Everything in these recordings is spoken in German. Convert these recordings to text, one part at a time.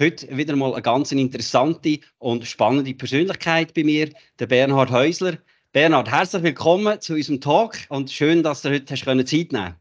Heute wieder mal eine ganz interessante und spannende Persönlichkeit bei mir, der Bernhard Häusler. Bernhard, herzlich willkommen zu unserem Talk und schön, dass du heute hast Zeit nehmen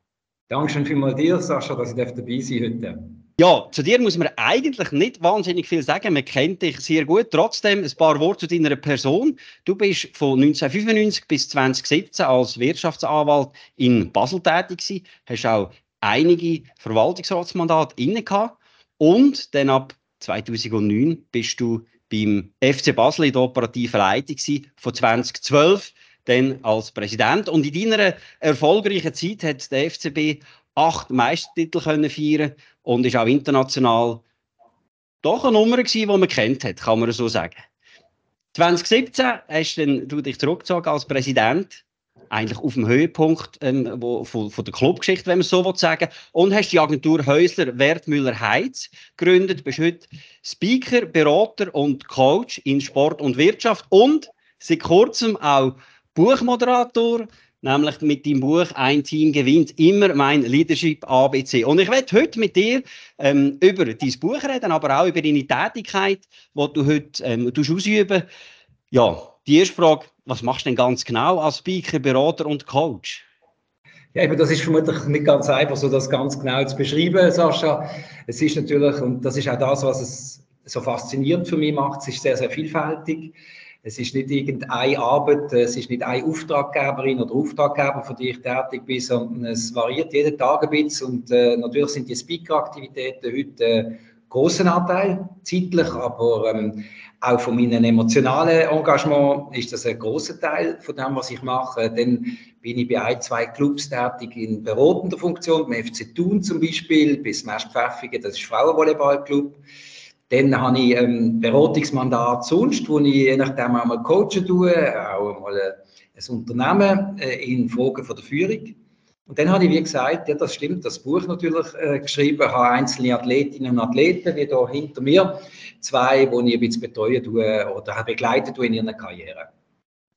Dankeschön vielmals dir, Sascha, dass ich dabei sein heute. Ja, zu dir muss man eigentlich nicht wahnsinnig viel sagen. Man kennt dich sehr gut. Trotzdem ein paar Worte zu deiner Person. Du bist von 1995 bis 2017 als Wirtschaftsanwalt in Basel tätig gewesen. Hast auch einige Verwaltungsratsmandate inne gehabt. Und dann ab 2009 bist du beim FC Basel in der operativen Leitung gewesen, von 2012 dann als Präsident. Und in deiner erfolgreichen Zeit hat der FCB acht Meistertitel können feiern und ist auch international doch eine Nummer gewesen, die man kennt hat, kann man so sagen. 2017 hast du dich zurückgezogen als Präsident, eigentlich auf dem Höhepunkt ähm, wo, von, von, der Clubgeschichte, wenn man so will sagen, und hast die Agentur Häusler Wertmüller Heiz gegründet, bist heute Speaker, Berater und Coach in Sport und Wirtschaft. Und seit kurzem auch Buchmoderator, nämlich mit dem Buch Ein Team gewinnt immer mein Leadership ABC. Und ich werde heute mit dir ähm, über dein Buch reden, aber auch über deine Tätigkeit, die du heute ähm, ausüben. Ja, die erste Frage, was machst du denn ganz genau als Speaker, Berater und Coach? Ja, eben, das ist vermutlich nicht ganz einfach, so das ganz genau zu beschreiben, Sascha. Es ist natürlich, und das ist auch das, was es so faszinierend für mich macht, es ist sehr, sehr vielfältig. Es ist nicht irgendeine Arbeit, es ist nicht eine Auftraggeberin oder Auftraggeber, für die ich tätig bin, sondern es variiert jeden Tag ein bisschen. Und äh, natürlich sind die Speaker-Aktivitäten heute äh, großen Anteil, zeitlich, aber ähm, auch von meinem emotionalen Engagement ist das ein großer Teil von dem, was ich mache. Dann bin ich bei ein, zwei Clubs tätig in beratender Funktion, beim FC Thun zum Beispiel, bis März Pfäffigen, das ist Frauenvolleyballclub. Dann habe ich ein ähm, Beratungsmandat sonst, wo ich je nachdem auch mal coachen tue, auch mal ein Unternehmen äh, in Fragen der Führung. Und dann habe ich, wie gesagt, ja, das stimmt, das Buch natürlich äh, geschrieben, habe einzelne Athletinnen und Athleten, wie da hinter mir, zwei, die ich ein bisschen betreuen tue oder begleiten in ihrer Karriere.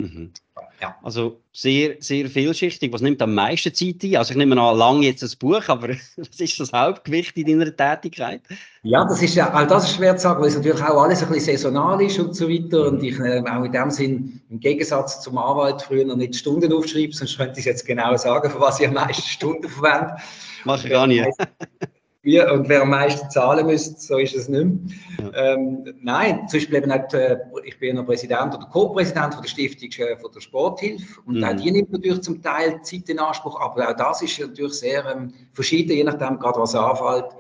Mhm. Ja. Also sehr, sehr vielschichtig. Was nimmt am meisten Zeit ein? Also ich nehme an, lang jetzt ein Buch, aber was ist das Hauptgewicht in deiner Tätigkeit? Ja, das ist ja, auch das ist schwer zu sagen, weil es natürlich auch alles ein bisschen saisonal ist und so weiter. Und ich äh, auch in dem Sinn, im Gegensatz zum Anwalt früher noch nicht Stunden aufschreibe, sonst könnte ich jetzt genau sagen, für was ich am meisten Stunden verwende. Mach ich gar nicht. Wie, und wer am meisten zahlen müsste, so ist es nicht mehr. Ja. Ähm, nein, zum Beispiel eben auch, äh, ich bin noch Präsident oder Co-Präsident von der Stiftung äh, von der Sporthilfe und mhm. auch die nimmt natürlich zum Teil Zeit in Anspruch, aber auch das ist natürlich sehr ähm, verschieden, je nachdem gerade was anfällt.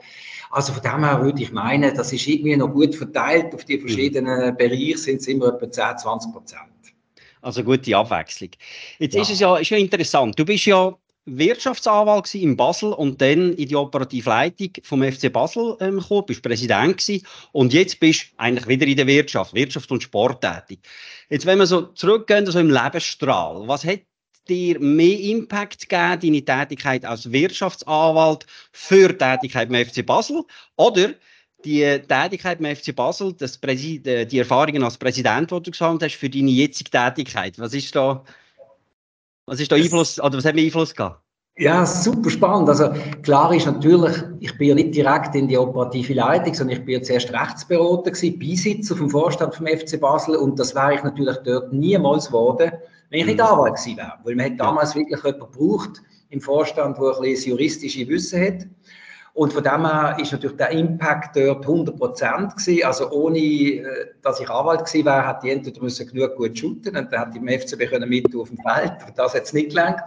Also von dem her würde ich meinen, das ist irgendwie noch gut verteilt auf die mhm. verschiedenen mhm. Bereiche, sind es immer etwa 10, 20 Prozent. Also gute Abwechslung. Jetzt ja. ist es ja, ist ja interessant. Du bist ja Wirtschaftsanwalt in Basel und dann in die operative Leitung vom FC Basel ähm, gekommen, bist Präsident gewesen und jetzt bist du eigentlich wieder in der Wirtschaft, Wirtschaft und Sport tätig. Jetzt, wenn wir so zurückgehen, also im Lebensstrahl, was hat dir mehr Impact gegeben, deine Tätigkeit als Wirtschaftsanwalt für die Tätigkeit beim FC Basel oder die Tätigkeit beim FC Basel, das die Erfahrungen als Präsident, die du gesagt hast, für deine jetzige Tätigkeit? Was ist da was ist da Einfluss, oder was hat mir Einfluss gehabt? Ja, super spannend. Also klar ist natürlich, ich bin ja nicht direkt in die operative Leitung, sondern ich bin ja zuerst Rechtsberater gewesen, Beisitzer vom Vorstand vom FC Basel und das wäre ich natürlich dort niemals geworden, wenn ich nicht mhm. Anwalt gewesen wäre. Weil man hat damals wirklich jemanden gebraucht im Vorstand, der ein bisschen das juristische Wissen hat. Und von dem her ist natürlich der Impact dort 100 Prozent gewesen. Also ohne, äh, dass ich Anwalt gewesen wäre, hätte ich entweder müssen genug gut shooten und dann hätte ich im FCB können mit auf dem Feld. Aber das hat es nicht gelangt.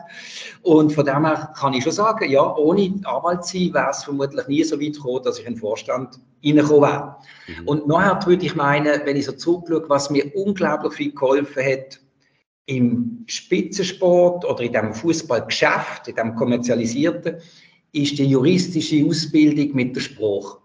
Und von dem her kann ich schon sagen, ja, ohne Anwalt zu sein, wäre es vermutlich nie so weit gekommen, dass ich in den Vorstand reingekommen wäre. Mhm. Und nachher würde ich meinen, wenn ich so zurückschaue, was mir unglaublich viel geholfen hat, im Spitzensport oder in dem Fußballgeschäft, in dem kommerzialisierten, ist die juristische Ausbildung mit der Sprache.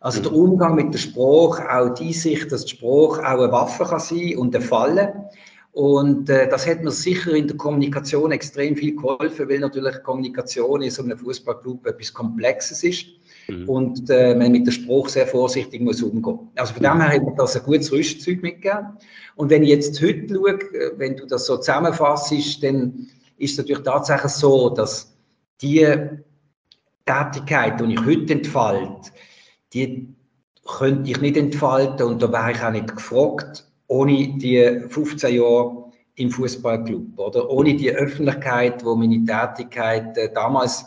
Also der Umgang mit der Sprache, auch die Sicht, dass die Sprache auch eine Waffe kann sein und eine Falle. Und äh, das hat mir sicher in der Kommunikation extrem viel geholfen, weil natürlich Kommunikation in so einem Fußballclub etwas Komplexes ist mhm. und äh, man mit der Spruch sehr vorsichtig muss umgehen. Also von dem her hat mir das ein gutes Rüstzeug mitgegeben. Und wenn ich jetzt heute schaue, äh, wenn du das so zusammenfasst, dann ist es natürlich tatsächlich so, dass die Tätigkeit, die ich heute entfalte, die könnte ich nicht entfalten und da wäre ich auch nicht gefragt, ohne die 15 Jahre im Fußballclub oder ohne die Öffentlichkeit, wo meine Tätigkeit äh, damals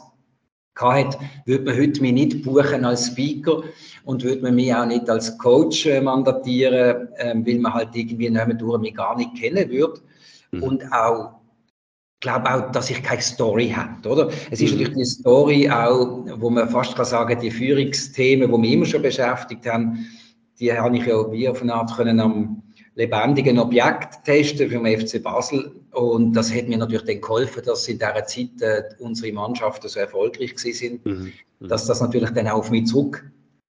hatte, würde man heute mich nicht buchen als Speaker und würde man mich auch nicht als Coach äh, mandatieren, äh, weil man halt irgendwie durch mich gar nicht kennen würde. Mhm. Und auch glaube auch, dass ich keine Story habe, oder? Es ist mhm. natürlich die Story auch, wo man fast kann sagen, die Führungsthemen, die mich immer schon beschäftigt haben, die habe ich ja wie auf eine Art können am lebendigen Objekt testen für den FC Basel und das hat mir natürlich dann geholfen, dass in dieser Zeit äh, unsere Mannschaften so erfolgreich sind, mhm. mhm. dass das natürlich dann auch auf mich zurück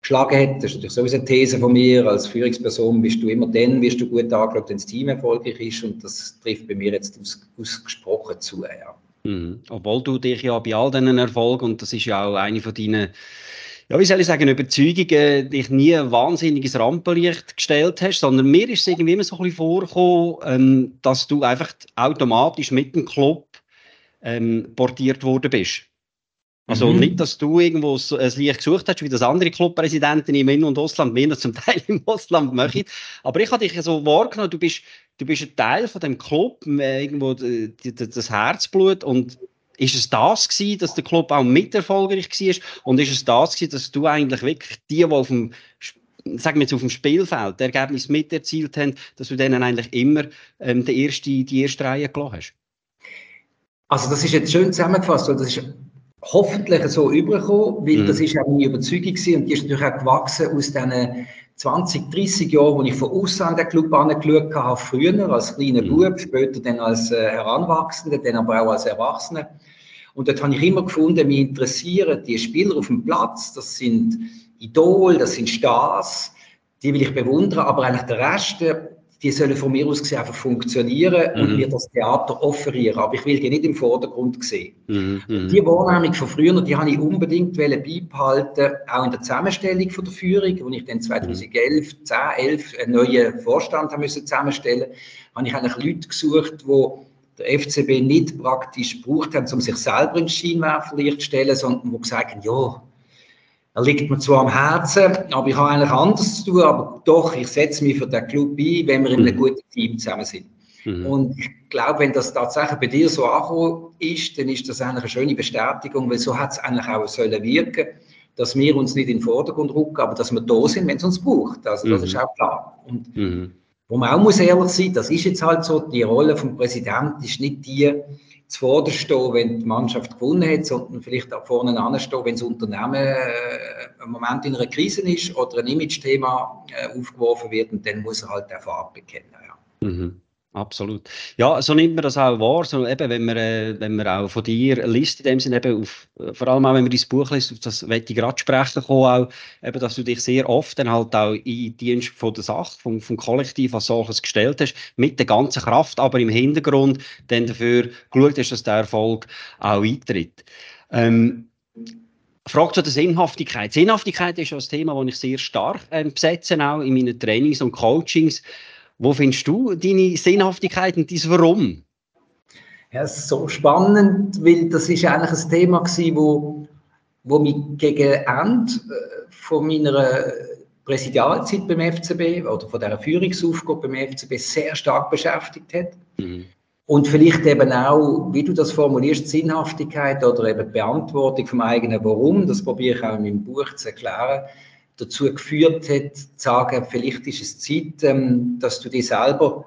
geschlagen hat. Das ist natürlich sowieso eine These von mir. Als Führungsperson bist du immer dann, wirst du gut angeschaut, wenn das Team erfolgreich ist. Und das trifft bei mir jetzt aus, ausgesprochen zu. Ja. Mhm. Obwohl du dich ja bei all diesen Erfolgen, und das ist ja auch eine von deinen, ja, wie soll ich sagen, Überzeugungen, dich nie ein wahnsinniges Rampenlicht gestellt hast, sondern mir ist es irgendwie immer so ein bisschen vorgekommen, ähm, dass du einfach automatisch mit dem Club ähm, portiert worden bist. Also mhm. nicht, dass du irgendwo ein Licht gesucht hast, wie das andere Clubpräsidenten im In- und Ausland, mehr zum Teil im Ausland machen. Aber ich habe dich so wahrgenommen, du bist, du bist ein Teil von dem Club, äh, irgendwo das Herzblut und ist es das gewesen, dass der Club auch mit erfolgreich war? Und ist es das gewesen, dass du eigentlich wirklich die, die auf dem, sagen wir jetzt auf dem Spielfeld, das Ergebnis mit erzielt haben, dass du denen eigentlich immer ähm, die, erste, die erste Reihe gelassen hast? Also das ist jetzt schön zusammengefasst, weil das ist hoffentlich so überkommen, weil mhm. das ist auch meine Überzeugung gewesen und die ist natürlich auch gewachsen aus diesen 20, 30 Jahren, wo ich von außen an den Club angeschaut habe, früher als kleiner mhm. Bub, später dann als äh, Heranwachsender, dann aber auch als Erwachsener. Und dort habe ich immer gefunden, mich interessieren die Spieler auf dem Platz, das sind Idol, das sind Stars, die will ich bewundern, aber eigentlich der Rest, die sollen von mir aus gesehen einfach funktionieren mhm. und mir das Theater offerieren. Aber ich will die nicht im Vordergrund sehen. Mhm. mhm. Die Wahrnehmung von früher, die habe ich unbedingt beibehalten, auch in der Zusammenstellung von der Führung, wo ich dann 2011, 10, 11 einen neuen Vorstand haben müssen zusammenstellen, habe ich eigentlich Leute gesucht, die der FCB nicht praktisch gebraucht haben, um sich selber ins Scheinwerferlicht zu stellen, sondern die gesagt haben, ja, er liegt mir zwar am Herzen, aber ich habe eigentlich anders zu tun, aber doch, ich setze mich für den Club ein, wenn wir in einem mhm. guten Team zusammen sind. Mhm. Und ich glaube, wenn das tatsächlich bei dir so angekommen ist, dann ist das eigentlich eine schöne Bestätigung, weil so hat es eigentlich auch sollen wirken, dass wir uns nicht in den Vordergrund rücken, aber dass wir da sind, wenn es uns braucht. Also das mhm. ist auch klar. Und mhm. wo man auch muss ehrlich sein, das ist jetzt halt so, die Rolle vom Präsidenten ist nicht die, zuvorderst stehen, wenn die Mannschaft gewonnen hat, sondern vielleicht auch vorne anstehen, wenn das Unternehmen äh, im Moment in einer Krise ist oder ein Image-Thema äh, aufgeworfen wird und dann muss er halt der Farbe bekennen. Ja. Mhm. Absolut. Ja, so nimmt man das auch wahr. So eben, wenn man, äh, wenn man auch von dir liest, in dem Sinne eben auf, vor allem auch, wenn man dein Buch liest, auf das möchte ich gerade sprechen kommen, auch, eben, dass du dich sehr oft dann halt auch in Dienst von der Sache, vom, vom Kollektiv als solches gestellt hast, mit der ganzen Kraft, aber im Hintergrund dann dafür geschaut hast, dass der Erfolg auch eintritt. Ähm, Frage zu der Sinnhaftigkeit. Sinnhaftigkeit ist ja ein Thema, das ich sehr stark äh, besetze, auch in meinen Trainings und Coachings. Wo findest du deine Sinnhaftigkeit und dein Warum? Ja, es ist so spannend, weil das ist eigentlich ein Thema gewesen, wo, wo mich gegen Ende äh, von meiner Präsidialzeit beim FCB oder von dieser Führungsaufgabe beim FCB sehr stark beschäftigt hat. Mhm. Und vielleicht eben auch, wie du das formulierst, Sinnhaftigkeit oder eben Beantwortung vom eigenen Warum, das probiere ich auch in meinem Buch zu erklären, dazu geführt hat, zu sagen, vielleicht ist es Zeit, ähm, dass du dich selber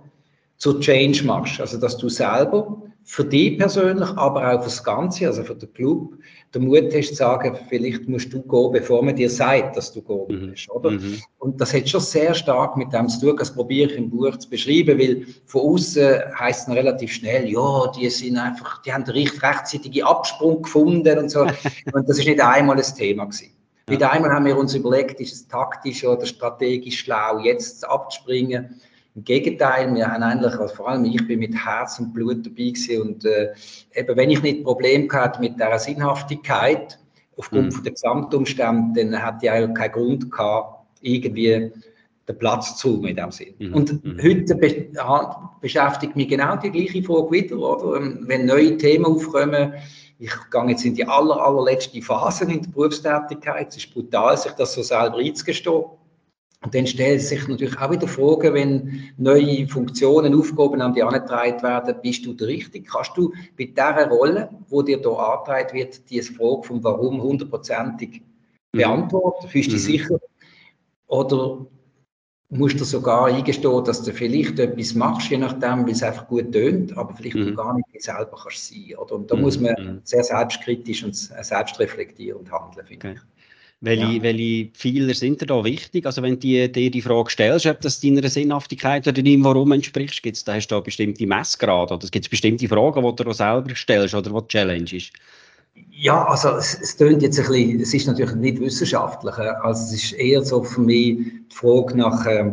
zu Change machst. Also, dass du selber für dich persönlich, aber auch für das Ganze, also für den Club, den Mut hast zu sagen, vielleicht musst du gehen, bevor man dir sagt, dass du gehen musst, mhm. oder? Mhm. Und das hat schon sehr stark mit dem zu tun, das probiere ich im Buch zu beschreiben, weil von außen heisst es relativ schnell, ja, die sind einfach, die haben den recht rechtzeitigen Absprung gefunden und so. und das ist nicht einmal ein Thema gewesen. Mit einmal haben wir uns überlegt, ist es taktisch oder strategisch schlau, jetzt abzuspringen. Im Gegenteil, wir haben eigentlich, also vor allem ich bin mit Herz und Blut dabei gewesen und äh, eben wenn ich nicht Problem hatte mit der Sinnhaftigkeit aufgrund mhm. der Gesamtumstände, dann hatte ich eigentlich keinen Grund gehabt, irgendwie den Platz zu in dem Sinn. Mhm. Und mhm. heute be beschäftigt mich genau die gleiche Frage wieder, oder? Ähm, wenn neue Themen aufkommen, ich gehe jetzt in die aller, allerletzte Phase in der Berufstätigkeit, es ist brutal, sich das so selber einzugestehen. Und dann stellt sich natürlich auch wieder Fragen, wenn neue Funktionen, Aufgaben an dich angetragen werden, bist du der Richtige? Kannst du bei dieser Rolle, wo dir hier angetragen wird, diese Frage vom Warum hundertprozentig mhm. beantworten? Fühlst du dich mhm. sicher? Oder musst du sogar eingestehen, dass du vielleicht etwas machst, je nachdem, wie es einfach gut tönt, aber vielleicht mhm. gar nicht selber kannst sein. Oder? Und da mhm. muss man mhm. sehr selbstkritisch und selbstreflektierend handeln, finde okay. ich. Welche, ja. welche Pfeiler sind da wichtig? Also wenn du dir die Frage stellst, ob das deiner Sinnhaftigkeit oder deinem Warum entspricht, gibt's, da hast du da bestimmte Messgrade oder es gibt bestimmte Fragen, die du dir selber stellst oder was die Challenge ist? Ja, also es, es tönt jetzt ein bisschen, es ist natürlich nicht wissenschaftlich, äh, also es ist eher so für mich die Frage nach, äh,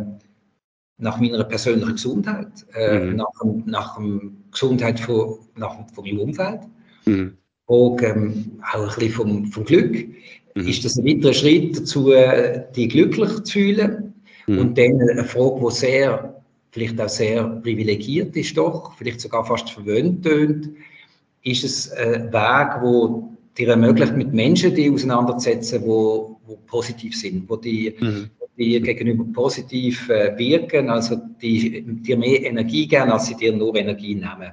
nach meiner persönlichen Gesundheit, äh, mhm. nach, nach der Gesundheit von, nach, von meinem Umfeld, mhm. und ähm, auch ein bisschen vom, vom Glück. Mhm. Ist das ein weiterer Schritt dazu, äh, die glücklich zu fühlen? Mhm. Und dann eine Frage, die sehr, vielleicht auch sehr privilegiert ist doch, vielleicht sogar fast verwöhnt tönt, ist es ein Weg, wo dir ermöglicht, mit Menschen die auseinanderzusetzen, wo, wo positiv sind, wo die, mhm. die gegenüber positiv äh, wirken, also die dir mehr Energie geben, als sie dir nur Energie nehmen.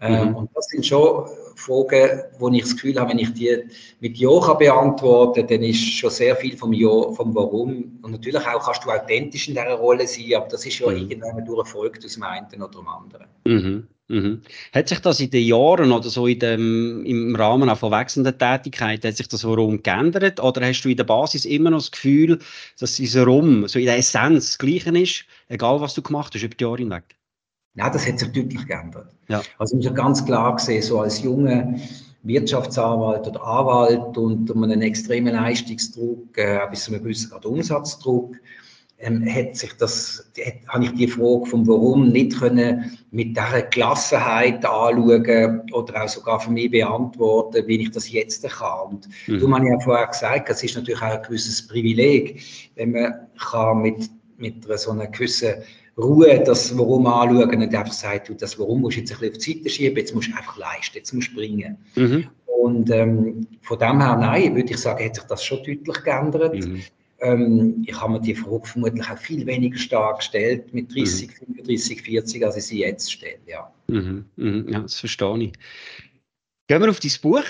Ähm, mhm. und das sind schon Fragen, wo ich das Gefühl habe, wenn ich die mit Ja beantworten dann ist schon sehr viel vom Ja, vom Warum. Und natürlich auch kannst du authentisch in dieser Rolle sein, aber das ist ja mhm. irgendwann durch Erfolg aus dem einen oder dem anderen. Mhm. Mhm. Hat sich das in den Jahren oder so in dem, im Rahmen auch von wechselnden Tätigkeiten, hat sich das Warum geändert? Oder hast du in der Basis immer noch das Gefühl, dass dieser Warum so in der Essenz das Gleiche ist, egal was du gemacht hast über die Jahre hinweg? Ja, das hat sich deutlich geändert. Ja. Also ich habe ganz klar gesehen, so als junger Wirtschaftsanwalt oder Anwalt unter einem extremen Leistungsdruck, äh, bis zu einem gewissen Grad Umsatzdruck, ähm, hat sich das, hat, habe ich die Frage vom Warum nicht können mit dieser Gelassenheit anschauen oder auch sogar für mich beantworten, wie ich das jetzt kann. Und mhm. du hast ja vorher gesagt, es ist natürlich auch ein gewisses Privileg, wenn man kann mit, mit so einer gewissen Ruhe das Warum anschauen und einfach sagt, du, das Warum musst du jetzt ein bisschen auf die Seite schieben, jetzt musst du einfach leisten, jetzt musst du springen. Mhm. Und ähm, von dem her, nein, würde ich sagen, hat sich das schon deutlich geändert. Mhm. Ähm, ich habe mir die Frage vermutlich auch viel weniger stark gestellt mit 30, mhm. 35, 40, als ich sie jetzt stelle. Ja, mhm. Mhm. ja das verstehe ich. Gehen wir auf dein Buch.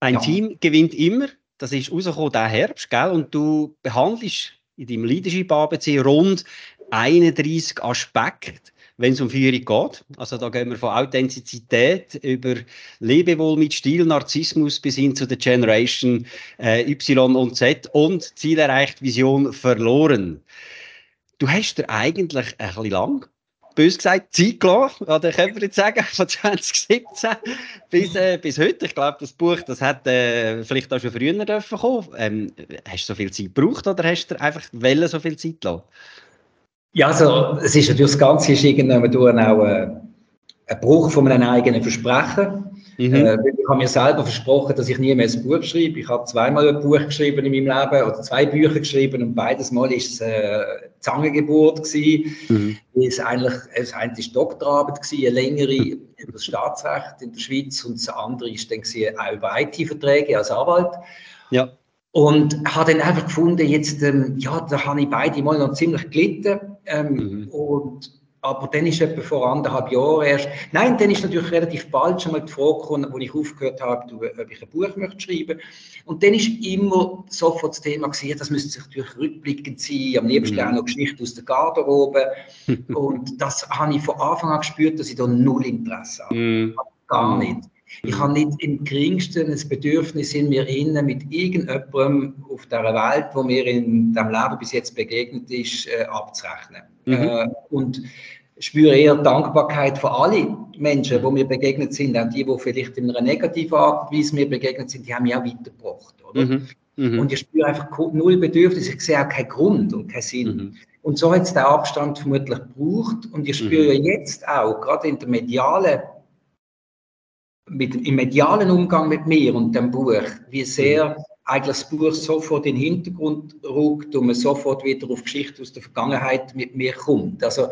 Ein ja. Team gewinnt immer. Das ist rausgekommen diesen Herbst, gell? Und du behandelst in deinem Leadership ABC rund 31 Aspekte, wenn es um Führung geht. Also da gehen wir von Authentizität über Lebewohl mit Stil, Narzissmus bis hin zu der Generation äh, Y und Z und Ziel erreicht, Vision verloren. Du hast dir eigentlich ein bisschen lang bös gesagt, Zeit gelassen, oder können wir jetzt sagen, von 2017 bis, äh, bis heute. Ich glaube, das Buch, das hat äh, vielleicht auch schon früher kommen. Ähm, hast du so viel Zeit gebraucht oder hast du einfach so viel Zeit gelassen? Ja, also es ist natürlich das Ganze ist irgendwann durch auch äh, ein Bruch von einem eigenen Versprechen. Mhm. Äh, ich habe mir selber versprochen, dass ich nie mehr ein Buch schreibe. Ich habe zweimal ein Buch geschrieben in meinem Leben oder zwei Bücher geschrieben und beides Mal ist es äh, Zangengeburt gewesen. Mhm. Es eigentlich, das eine ist Doktorarbeit gewesen, eine längere über das Staatsrecht in der Schweiz und das andere ist dann gewesen, auch über IT-Verträge als Anwalt. Ja. Und habe dann einfach gefunden, jetzt, ähm, ja, da habe ich beide mal noch ziemlich gelitten. Ähm, mhm. und, aber dann ist etwa vor anderthalb Jahren erst, nein, dann ist natürlich relativ bald schon mal die Frage gekommen, wo ich aufgehört habe, ob ich ein Buch möchte schreiben. Und dann ist immer sofort das Thema gewesen, das müsste sich natürlich rückblickend sein, am liebsten mhm. auch noch Geschichte aus der Garderobe. und das habe ich von Anfang an gespürt, dass ich da null Interesse habe. Mhm. Gar nicht. Ich habe nicht im geringsten ein Bedürfnis in mir innen, mit irgendjemandem auf der Welt, wo mir in dem Leben bis jetzt begegnet ist, äh, abzurechnen. Mhm. Äh, und spüre eher Dankbarkeit für alle Menschen, die mir begegnet sind, auch die, die vielleicht in einer negativen Art und Weise mir begegnet sind, die haben mich auch weitergebracht. Oder? Mhm. Mhm. Und ich spüre einfach null Bedürfnis, ich sehe auch keinen Grund und keinen Sinn. Mhm. Und so hat es den Abstand vermutlich gebraucht. Und ich spüre mhm. jetzt auch, gerade in der medialen, mit, im medialen Umgang mit mir und dem Buch, wie sehr mhm. eigentlich das Buch sofort in den Hintergrund rückt und man sofort wieder auf Geschichte aus der Vergangenheit mit mir kommt. Also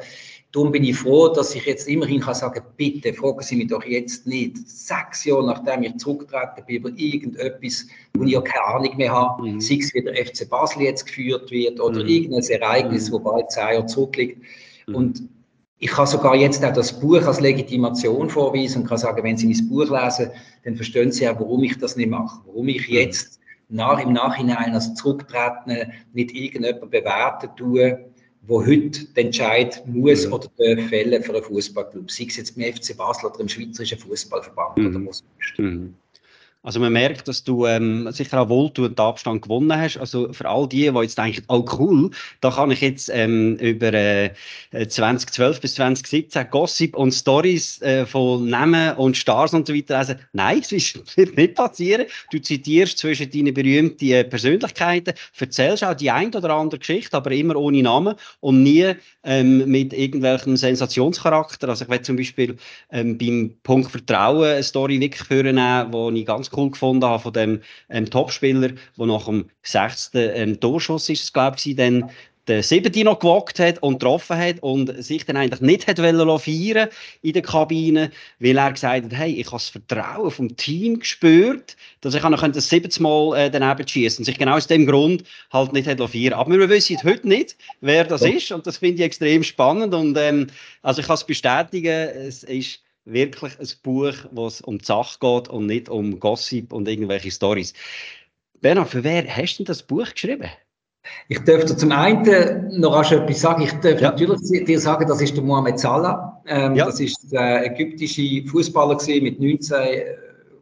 Darum bin ich froh, dass ich jetzt immerhin kann sagen bitte, fragen Sie mich doch jetzt nicht, sechs Jahre nachdem ich zurückgetreten bin, über irgendetwas, wo ich ja keine Ahnung mehr habe, mhm. sei es wie der FC Basel jetzt geführt wird oder mhm. irgendein Ereignis, mhm. wo bald zehn Jahre zurückliegt. Mhm. Und ich kann sogar jetzt auch das Buch als Legitimation vorweisen und kann sagen, wenn Sie mein Buch lesen, dann verstehen Sie auch, warum ich das nicht mache, warum ich mhm. jetzt nach, im Nachhinein als Zurücktretende nicht irgendjemand bewerten tue, wo heute den Entscheid muss mhm. oder darf fällen für einen Fußballclub, sei es jetzt im FC Basel oder im Schweizerischen Fußballverband mhm. oder muss. Mhm. Also man merkt, dass du ähm, sicher auch wohltuend Abstand gewonnen hast. Also für all die, die jetzt denken, oh cool, da kann ich jetzt ähm, über äh, 2012 bis 2017 Gossip und Stories äh, von Namen und Stars und so weiter lesen. Nein, das wird nicht passieren. Du zitierst zwischen deinen berühmten äh, Persönlichkeiten, erzählst auch die ein oder andere Geschichte, aber immer ohne Namen und nie ähm, mit irgendwelchem Sensationscharakter. Also ich werde zum Beispiel ähm, beim Punkt Vertrauen eine Story wirklich führen, die ich ganz cool gefunden habe von dem ähm, Topspieler, der nach dem sechsten ähm, Torschuss ist, glaube ich, dann den siebten noch gewagt hat und getroffen hat und sich dann eigentlich nicht hat feiern in der Kabine, weil er gesagt hat, hey, ich habe das Vertrauen vom Team gespürt, dass ich noch das siebte Mal äh, daneben schießen und sich genau aus dem Grund halt nicht hat feiern. Aber wir wissen heute nicht, wer das ist und das finde ich extrem spannend und ähm, also ich kann es bestätigen, es ist wirklich ein Buch, wo es um die Sache geht und nicht um Gossip und irgendwelche Stories. Bernhard, für wer hast du das Buch geschrieben? Ich dürfte zum einen noch etwas sagen. Ich darf ja. natürlich dir sagen, das ist der Mohamed Salah. Ähm, ja. Das ist der ägyptische Fußballer mit 19 äh,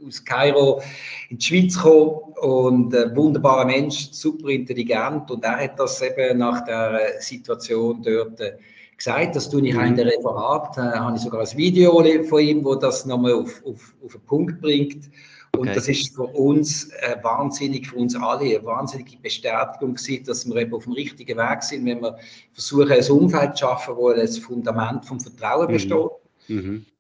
aus Kairo in die Schweiz gekommen und ein wunderbarer Mensch, super intelligent und er hat das eben nach der Situation dort äh, gesagt, das tue ich mhm. in der Referat, äh, habe ich sogar ein Video von ihm, wo das nochmal auf, auf, auf den Punkt bringt. Und okay. das ist für uns äh, wahnsinnig, für uns alle, eine wahnsinnige Bestätigung gewesen, dass wir eben auf dem richtigen Weg sind, wenn wir versuchen, ein Umfeld zu schaffen, wo das Fundament vom Vertrauen mhm. besteht. Mhm.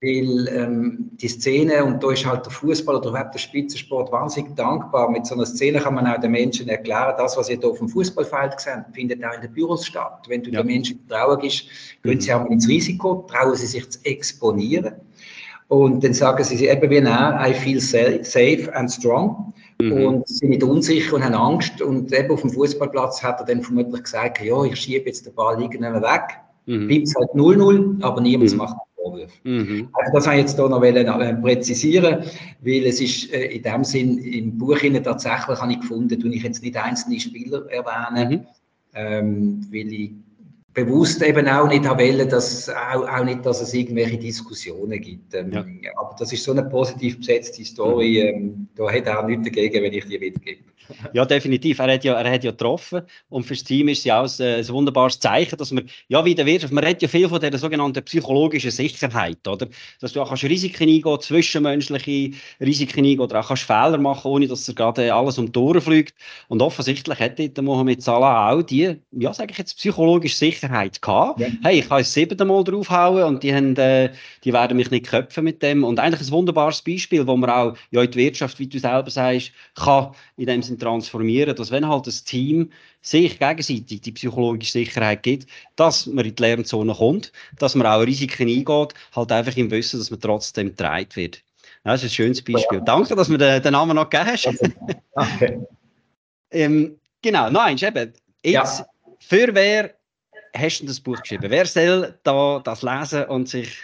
Weil ähm, die Szene, und da ist halt der Fußball oder überhaupt der Spitzensport wahnsinnig dankbar. Mit so einer Szene kann man auch den Menschen erklären, das, was ihr hier auf dem Fußballfeld seht, findet auch in den Büros statt. Wenn du ja. den Menschen Vertrauen gibst, gehen mhm. sie auch mal ins Risiko, trauen sie sich zu exponieren. Und dann sagen sie eben wie now, I feel safe and strong. Mhm. Und sind nicht unsicher und haben Angst. Und eben auf dem Fußballplatz hat er dann vermutlich gesagt, ja, ich schiebe jetzt den Ball irgendwann weg. Mhm. Bleibt es halt 0-0, aber niemand mhm. macht Vorwürfe. Mhm. Also das habe ich jetzt hier noch äh, präzisieren, weil es ist äh, in dem Sinn im Buch tatsächlich habe ich gefunden, tue ich jetzt nicht einzelne Spieler erwähnen, mhm. ähm, weil ich bewusst eben auch nicht wollen, dass, auch, auch nicht, dass es irgendwelche Diskussionen gibt. Ähm, ja. Aber das ist so eine positiv besetzte Story, mhm. ähm, da er auch nichts dagegen, wenn ich die mitgebe. Ja, definitiv. Er hat ja, er hat ja getroffen und für das Team ist es ja auch ein, ein wunderbares Zeichen, dass man, ja, wie in der Wirtschaft, man redet ja viel von der sogenannten psychologischen Sicherheit, oder? Dass du auch kannst Risiken eingehen, zwischenmenschliche Risiken eingehen oder auch kannst Fehler machen, ohne dass er gerade alles um die Tore fliegt. Und offensichtlich hat der Mohamed Salah auch die, ja, sage ich jetzt, psychologische Sicherheit gehabt. Ja. Hey, ich kann es siebte Mal draufhauen und die, haben, äh, die werden mich nicht köpfen mit dem. Und eigentlich ein wunderbares Beispiel, wo man auch ja, in die Wirtschaft, wie du selber sagst, kann in dem Sinne transformieren, dass wenn halt das Team sich gegenseitig die psychologische Sicherheit gibt, dass man in die Lernzone kommt, dass man auch Risiken eingeht, halt einfach im Wissen, dass man trotzdem getragen wird. das ist ein schönes Beispiel. Danke, dass du mir den, Namen noch gegeben hast. Okay. ähm, genau, nein, eben, jetzt, ja. für wer hast du das Buch geschrieben? Wer soll da das lesen und sich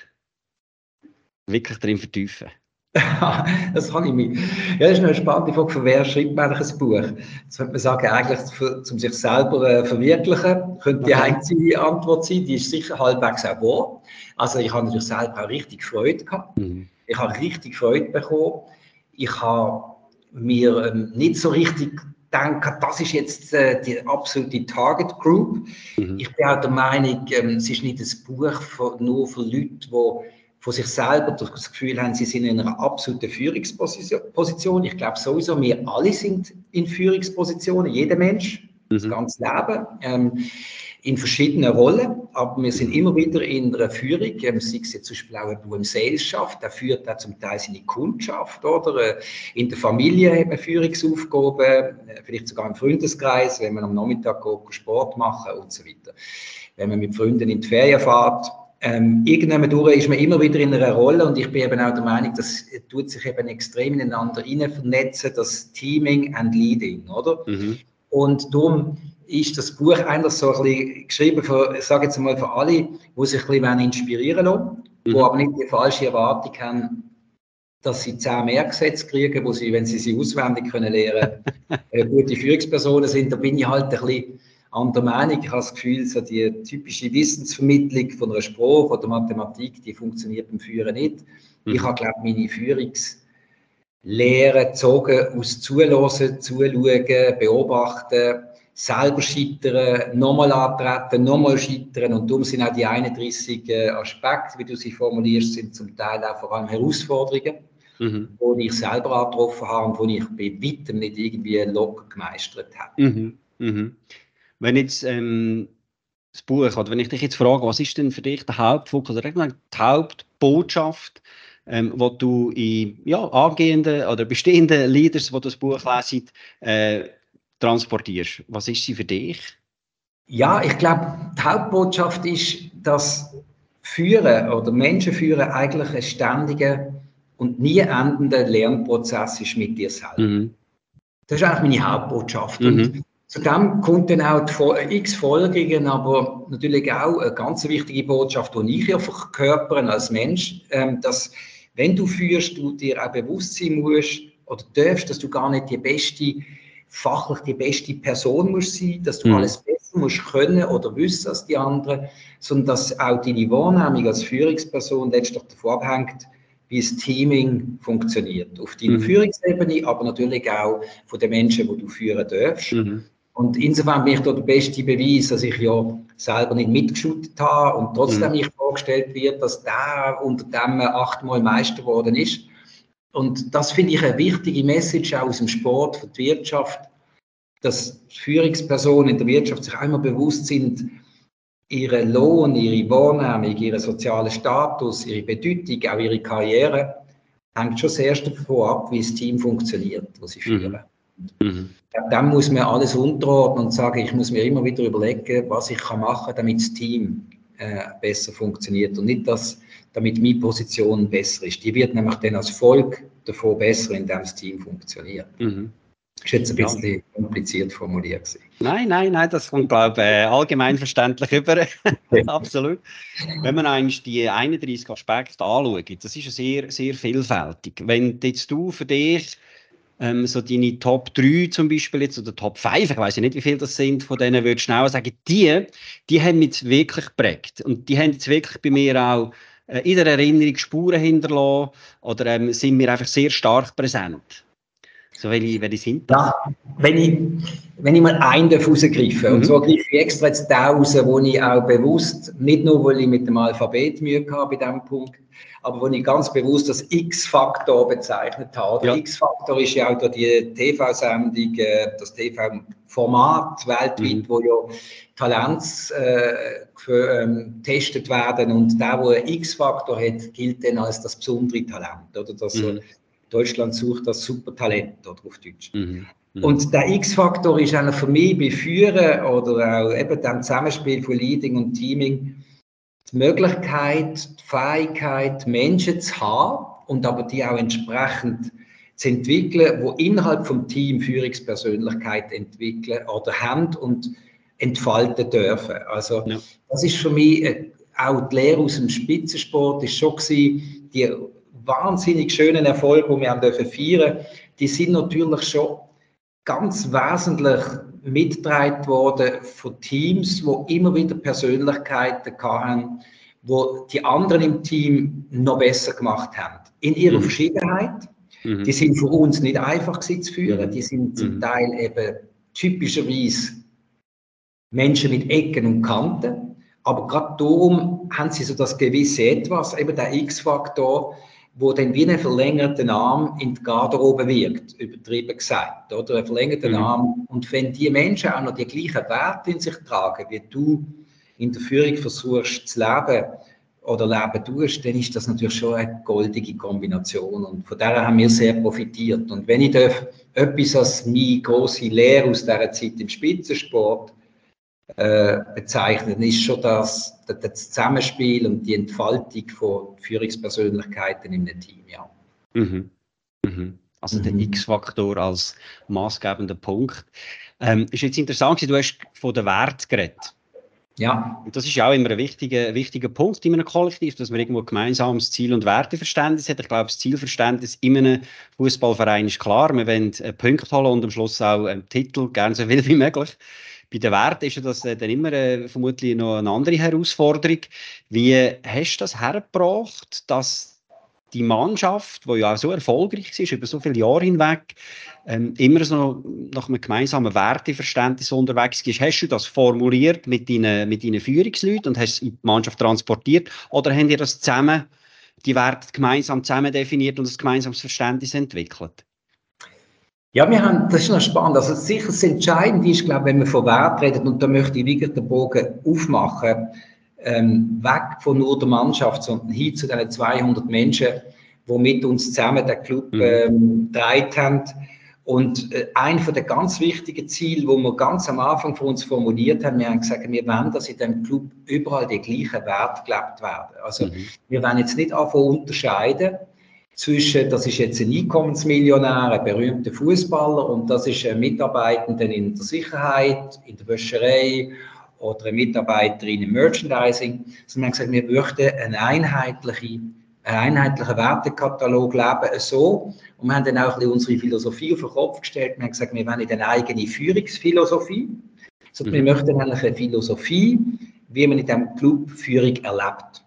wirklich drin vertiefen? das kann ich mich. Ja, das ist eine spannende Frage, für wer schreibt man eigentlich ein Buch? Das könnte man sagen, eigentlich für, um sich selber äh, verwirklichen, könnte die einzige Antwort sein, die ist sicher halbwegs auch wahr. Also ich habe natürlich selber auch richtig Freude gehabt. Mhm. Ich habe richtig Freude bekommen. Ich habe mir ähm, nicht so richtig gedacht, das ist jetzt äh, die absolute Target Group. Mhm. Ich bin auch der Meinung, ähm, es ist nicht ein Buch für, nur für Leute, die von sich selber das Gefühl haben, sie sind in einer absoluten Führungsposition. Ich glaube sowieso, wir alle sind in Führungspositionen, jeder Mensch, mhm. das ganze Leben. Ähm, in verschiedenen Rollen, aber wir sind immer wieder in einer Führung, ähm, sei es jetzt zum Beispiel auch jemand, im Sales schafft, der führt auch zum Teil seine Kundschaft, oder? Äh, in der Familie hat man Führungsaufgaben, äh, vielleicht sogar im Freundeskreis, wenn man am Nachmittag geht, Sport machen und so weiter. Wenn man mit Freunden in die Ferien fährt, ähm, irgendwann durch ist man immer wieder in einer Rolle und ich bin eben auch der Meinung, das tut sich eben extrem ineinander rein vernetzen, das Teaming and Leading, oder? Mhm. Und darum ist das Buch eigentlich so ein bisschen geschrieben für, ich sage jetzt mal, für alle, die sich ein bisschen inspirieren lassen, mhm. die aber nicht die falsche Erwartung haben, dass sie zehn mehr Gesetze kriegen, wo sie, wenn sie sie auswendig können lernen, äh, gute Führungspersonen sind. Da bin ich halt ein bisschen an der Meinung. Ich habe das Gefühl, so die typische Wissensvermittlung von einer Sprache oder Mathematik, die funktioniert beim Führen nicht. Mhm. Ich habe, glaube ich, meine Führungslehre gezogen aus Zuhören, Zuschauen, Beobachten, selber scheitern, nochmal antreten, nochmal scheitern. Und darum sind auch die 31 äh, Aspekte, wie du sie formulierst, sind zum Teil auch vor allem Herausforderungen, mhm. die ich selber angetroffen habe und die ich bei weitem nicht irgendwie locker gemeistert habe. Mhm. Mhm. Wenn jetzt ähm, das Buch, oder wenn ich dich jetzt frage, was ist denn für dich der Hauptfokus, oder die Hauptbotschaft, ähm, wo du in ja, angehenden oder bestehenden Leaders, die das Buch lesen, äh, transportierst. Was ist sie für dich? Ja, ich glaube, die Hauptbotschaft ist, dass Führen oder Menschen führen eigentlich ein ständiger und nie endender Lernprozess ist mit dir selbst. Mhm. Das ist eigentlich meine Hauptbotschaft. Mhm. Und zudem kommt dann auch die x Folgerungen, aber natürlich auch eine ganz wichtige Botschaft, die ich ja verkörpere als Mensch, ähm, dass wenn du führst, du dir auch bewusst sein musst oder darfst, dass du gar nicht die beste fachlich die beste Person musst sein, dass du mhm. alles besser musst können oder wissen als die anderen, sondern dass auch deine Wahrnehmung als Führungsperson letztlich davon abhängt, wie das Teaming funktioniert. Auf deiner mhm. Führungsebene, aber natürlich auch von den Menschen, die du führen darfst. Mhm. Und insofern bin ich da der beste Beweis, dass ich ja selber nicht mitgeschüttet habe und trotzdem mhm. nicht vorgestellt wird, dass der unter dem achtmal Meister geworden ist. Und das finde ich eine wichtige Message auch aus dem Sport für die Wirtschaft, dass Führungspersonen in der Wirtschaft sich einmal bewusst sind, ihre Lohn, ihre Wahrnehmung, ihren sozialen Status, ihre Bedeutung, auch ihre Karriere, hängt schon sehr davon ab, wie das Team funktioniert, das sie mhm. führen. Mhm. Dann muss man alles unterordnen und sagen, ich muss mir immer wieder überlegen, was ich kann machen kann, damit das Team äh, besser funktioniert und nicht, dass damit meine Position besser ist. Die wird nämlich dann als Volk davon besser, indem das Team funktioniert. Mhm. Das ist jetzt ein bisschen ja. kompliziert formuliert. Gewesen. Nein, nein, nein, das kommt, glaube ich, äh, allgemein verständlich über. Absolut. Wenn man eigentlich die 31 Aspekte anschaut, das ist ja sehr, sehr vielfältig. Wenn jetzt du für dich ähm, so deine Top 3 zum Beispiel jetzt oder Top 5, ich weiß ja nicht, wie viele das sind, von denen würde ich schnell sagen, die, die haben mich wirklich geprägt. Und die haben jetzt wirklich bei mir auch äh, in der Erinnerung Spuren hinterlassen oder ähm, sind mir einfach sehr stark präsent. So, welche, welche sind das? Ja, wenn ich, wenn ich mal einen rausgreife, mhm. und zwar greife ich extra jetzt den raus, wo ich auch bewusst, nicht nur, weil ich mit dem Alphabet Mühe habe bei diesem Punkt, aber wo ich ganz bewusst das X-Faktor bezeichnet habe. Der ja. X-Faktor ist ja auch die TV-Sendung, äh, das TV-Format weltweit, mhm. wo ja Talents äh, ähm, getestet werden und der, der einen X-Faktor hat, gilt dann als das besondere Talent. Oder das, mhm. Deutschland sucht das Supertalent oder auf Deutsch. Mhm. Mhm. Und der X-Faktor ist eigentlich für mich bei Führen oder auch eben dem Zusammenspiel von Leading und Teaming die Möglichkeit, die Fähigkeit, Menschen zu haben und aber die auch entsprechend zu entwickeln, wo innerhalb vom Team Führungspersönlichkeit entwickeln oder haben und entfalten dürfen. Also ja. das ist für mich äh, auch die Lehre aus dem Spitzensport ist schon gewesen, die wahnsinnig schönen Erfolge, die wir haben dürfen feiern, die sind natürlich schon ganz wesentlich mitgetragen worden von Teams, die immer wieder Persönlichkeiten hatten, wo die anderen im Team noch besser gemacht haben. In ihrer mhm. Verschiedenheit. Mhm. Die sind für uns nicht einfach zu führen. Die sind zum mhm. Teil eben typischerweise Menschen mit Ecken und Kanten. Aber gerade darum haben sie so das gewisse Etwas, eben der X-Faktor, wo dann wie ein verlängerter Arm in die Garderobe wirkt, übertrieben gesagt, oder? Ein verlängerter mhm. Arm. Und wenn die Menschen auch noch die gleichen Werte in sich tragen, wie du in der Führung versuchst zu leben oder leben tust, dann ist das natürlich schon eine goldige Kombination. Und von der haben wir sehr profitiert. Und wenn ich darf, etwas als meine große Lehre aus dieser Zeit im Spitzensport äh, bezeichnen, ist schon das, das Zusammenspiel und die Entfaltung von Führungspersönlichkeiten in einem Team. Ja. Mhm. Mhm. Also mhm. der X-Faktor als maßgebender Punkt. Ähm, ist jetzt interessant, du hast von den Wert geredet. Ja. Und das ist auch immer ein wichtiger, wichtiger Punkt in einem Kollektiv, dass man irgendwo gemeinsames Ziel- und Werteverständnis hat. Ich glaube, das Zielverständnis in einem Fußballverein ist klar. Wir wollen Punkte holen und am Schluss auch einen Titel, gerne so viel wie möglich. Bei den Werten ist das äh, dann immer äh, vermutlich noch eine andere Herausforderung. Wie hast du das hergebracht, dass die Mannschaft, die ja auch so erfolgreich ist, über so viele Jahre hinweg, ähm, immer so nach einem gemeinsamen Werteverständnis unterwegs ist. Hast du das formuliert mit deinen, mit deinen Führungsleuten und hast es in die Mannschaft transportiert? Oder habt ihr das zusammen, die Werte gemeinsam zusammen definiert und ein gemeinsames Verständnis entwickelt? Ja, wir haben, das ist noch spannend. Also sicher das Entscheidende ist, glaube ich, wenn wir von Wert reden, und da möchte ich wirklich den Bogen aufmachen, ähm, weg von nur der Mannschaft, sondern hin zu den 200 Menschen, die mit uns zusammen den Club mhm. ähm, gedreht haben. Und äh, ein von den ganz wichtigen Zielen, wo wir ganz am Anfang von uns formuliert haben, wir haben gesagt, wir wollen, dass in dem Club überall die gleichen Werte gelebt werden. Also mhm. wir wollen jetzt nicht anfangen unterscheiden, zwischen, das ist jetzt ein Einkommensmillionär, ein berühmter Fußballer und das ist ein Mitarbeitender in der Sicherheit, in der Wäscherei oder eine Mitarbeiterin im Merchandising. Also wir haben gesagt, wir möchten einen einheitlichen, einen einheitlichen Wertekatalog leben, so. Und wir haben dann auch ein bisschen unsere Philosophie auf den Kopf gestellt. Wir haben gesagt, wir wollen eine eigene Führungsphilosophie. Also mhm. Wir möchten eigentlich eine Philosophie, wie man in diesem Club Führung erlebt.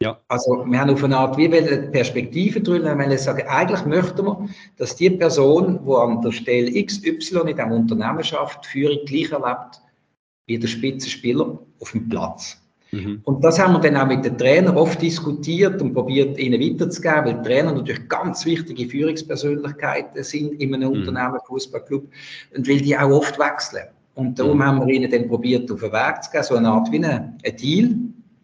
Ja. Also wir haben auf eine Art wie eine Perspektive drin, wenn wir sagen, eigentlich möchten wir, dass die Person, die an der Stelle XY in diesem Unternehmen schafft, Führung gleich erlebt wie der Spitzenspieler auf dem Platz. Mhm. Und das haben wir dann auch mit den Trainern oft diskutiert und probiert, ihnen weiterzugeben, weil Trainer natürlich ganz wichtige Führungspersönlichkeiten sind in einem mhm. Unternehmen, Fußballclub, und weil die auch oft wechseln. Und darum mhm. haben wir ihnen dann probiert, auf den Weg zu gehen, so eine Art wie ein Deal,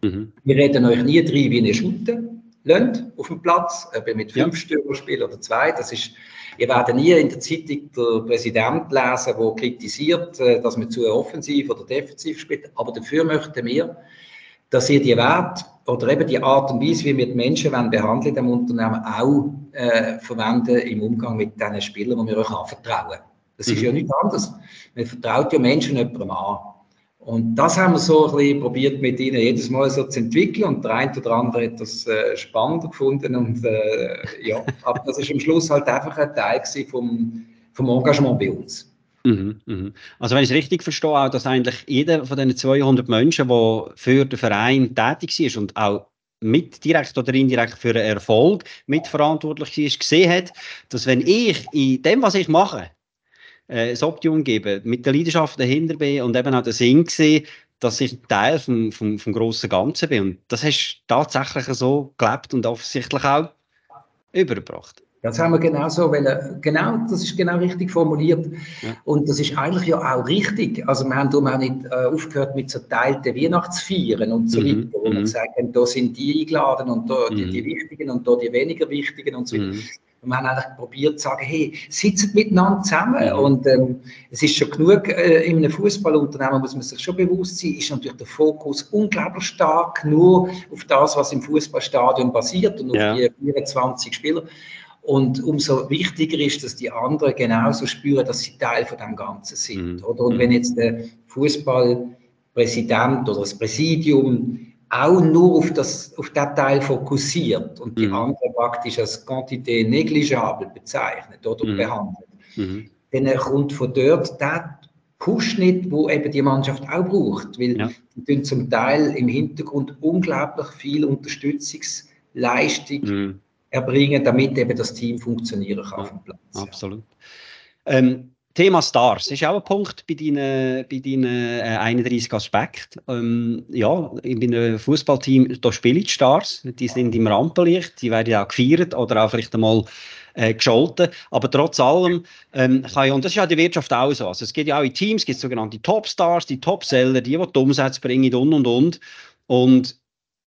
Mhm. Wir reden euch nie drin, wie ihr shooten lasst auf dem Platz, ob ihr mit fünf ja. Stürmer spielt oder zwei. Das ist, ihr werdet nie in der Zeitung der Präsident lesen, der kritisiert, äh, dass man zu offensiv oder defensiv spielt. Aber dafür möchten wir, dass ihr die Wert oder eben die Art und Weise, wie wir die Menschen behandeln im Unternehmen, auch äh, verwenden im Umgang mit diesen Spielern, die wir euch anvertrauen. Das mhm. ist ja nichts anderes. Man vertraut ja Menschen jemandem an. Und das haben wir so ein bisschen probiert mit ihnen jedes Mal so zu entwickeln und der eine oder andere hat das äh, spannender gefunden und äh, ja, aber das ist am Schluss halt einfach ein Teil vom, vom Engagement bei uns. Mhm, mhm. Also wenn ich es richtig verstehe, auch, dass eigentlich jeder von den 200 Menschen, der für den Verein tätig ist und auch mit direkt oder indirekt für einen Erfolg mitverantwortlich ist, gesehen hat, dass wenn ich in dem, was ich mache, äh, das Optimum geben, mit der Leidenschaft dahinter bin und eben auch den Sinn gesehen, dass ich Teil vom, vom, vom grossen Ganzen bin. Und das hast du tatsächlich so gelebt und offensichtlich auch übergebracht. Das haben wir genau so, weil, genau, das ist genau richtig formuliert. Ja. Und das ist eigentlich ja auch richtig. Also wir haben darum auch nicht äh, aufgehört mit so teilten Weihnachtsfeiern und so mhm. weiter, wo mhm. wir sagen, da sind die eingeladen und da die, die mhm. Wichtigen und da die weniger Wichtigen und so weiter. Mhm. Und wir haben eigentlich probiert zu sagen, hey, sitzt miteinander zusammen. Und ähm, es ist schon genug, äh, in einem Fußballunternehmen muss man sich schon bewusst sein, ist natürlich der Fokus unglaublich stark nur auf das, was im Fußballstadion passiert und auf ja. die 24 Spieler. Und umso wichtiger ist, dass die anderen genauso spüren, dass sie Teil von dem Ganzen sind. Mhm. Oder? Und wenn jetzt der Fußballpräsident oder das Präsidium auch nur auf, das, auf den Teil fokussiert und die mhm. andere praktisch als Quantité negligible bezeichnet oder mhm. behandelt, mhm. dann kommt von dort der Push nicht, wo eben die Mannschaft auch braucht, weil ja. die zum Teil im Hintergrund unglaublich viel Unterstützungsleistung mhm. erbringen, damit eben das Team funktionieren kann ja, auf dem Platz. Absolut. Ja. Ähm, Thema Stars ist auch ein Punkt bei deinen, bei deinen äh, 31 Aspekten. Ähm, ja, in einem Fußballteam da spielen die Stars, die sind im Rampenlicht, die werden auch gefeiert oder auch vielleicht einmal äh, gescholten. Aber trotz allem ähm, kann ja, und das ist ja die Wirtschaft auch so. Also es geht ja auch in Teams, es gibt sogenannte Topstars, die Topseller, die, die die Umsätze bringen und und und. Und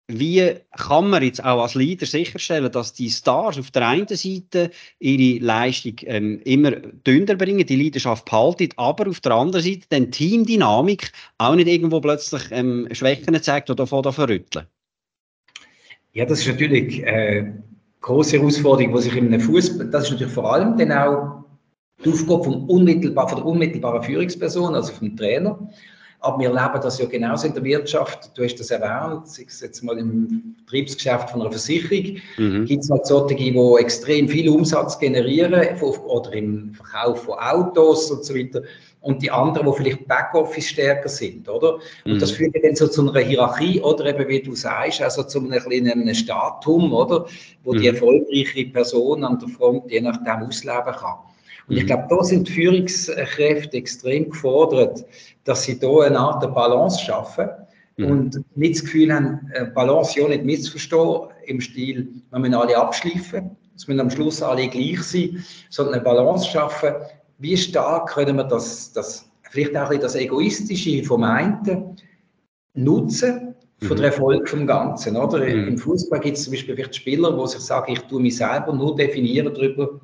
wie kann man jetzt auch als Leader sicherstellen, dass die Stars auf der einen Seite ihre Leistung ähm, immer dünner bringen, die Leidenschaft behalten, aber auf der anderen Seite die Teamdynamik auch nicht irgendwo plötzlich ähm, Schwächen zeigt oder davon verrütteln? Ja, das ist natürlich eine äh, große Herausforderung, die sich in einem Fußball, das ist natürlich vor allem dann auch die Aufgabe vom unmittelbar, von der unmittelbaren Führungsperson, also vom Trainer. Aber wir erleben das ja genauso in der Wirtschaft. Du hast das erwähnt, sei es jetzt mal im Betriebsgeschäft von einer Versicherung, mhm. gibt es halt solche, die extrem viel Umsatz generieren oder im Verkauf von Autos und so weiter. Und die anderen, die vielleicht Backoffice stärker sind, oder? Und mhm. das führt dann so zu einer Hierarchie oder eben, wie du sagst, also zu einem kleinen Statum, oder? Wo mhm. die erfolgreiche Person an der Front je nachdem ausleben kann. Und ich mhm. glaube, da sind die Führungskräfte extrem gefordert, dass sie da eine Art der Balance schaffen mhm. und nicht das Gefühl haben, Balance ja nicht missverstehen im Stil, wir müssen alle abschleifen, es müssen am Schluss alle gleich sein, sondern eine Balance schaffen. Wie stark können wir das, das vielleicht auch ein das Egoistische vom einen nutzen für den mhm. Erfolg vom Ganzen. Oder? Mhm. Im Fußball gibt es zum Beispiel vielleicht Spieler, die sich sagen, ich tue mich selber nur definieren darüber,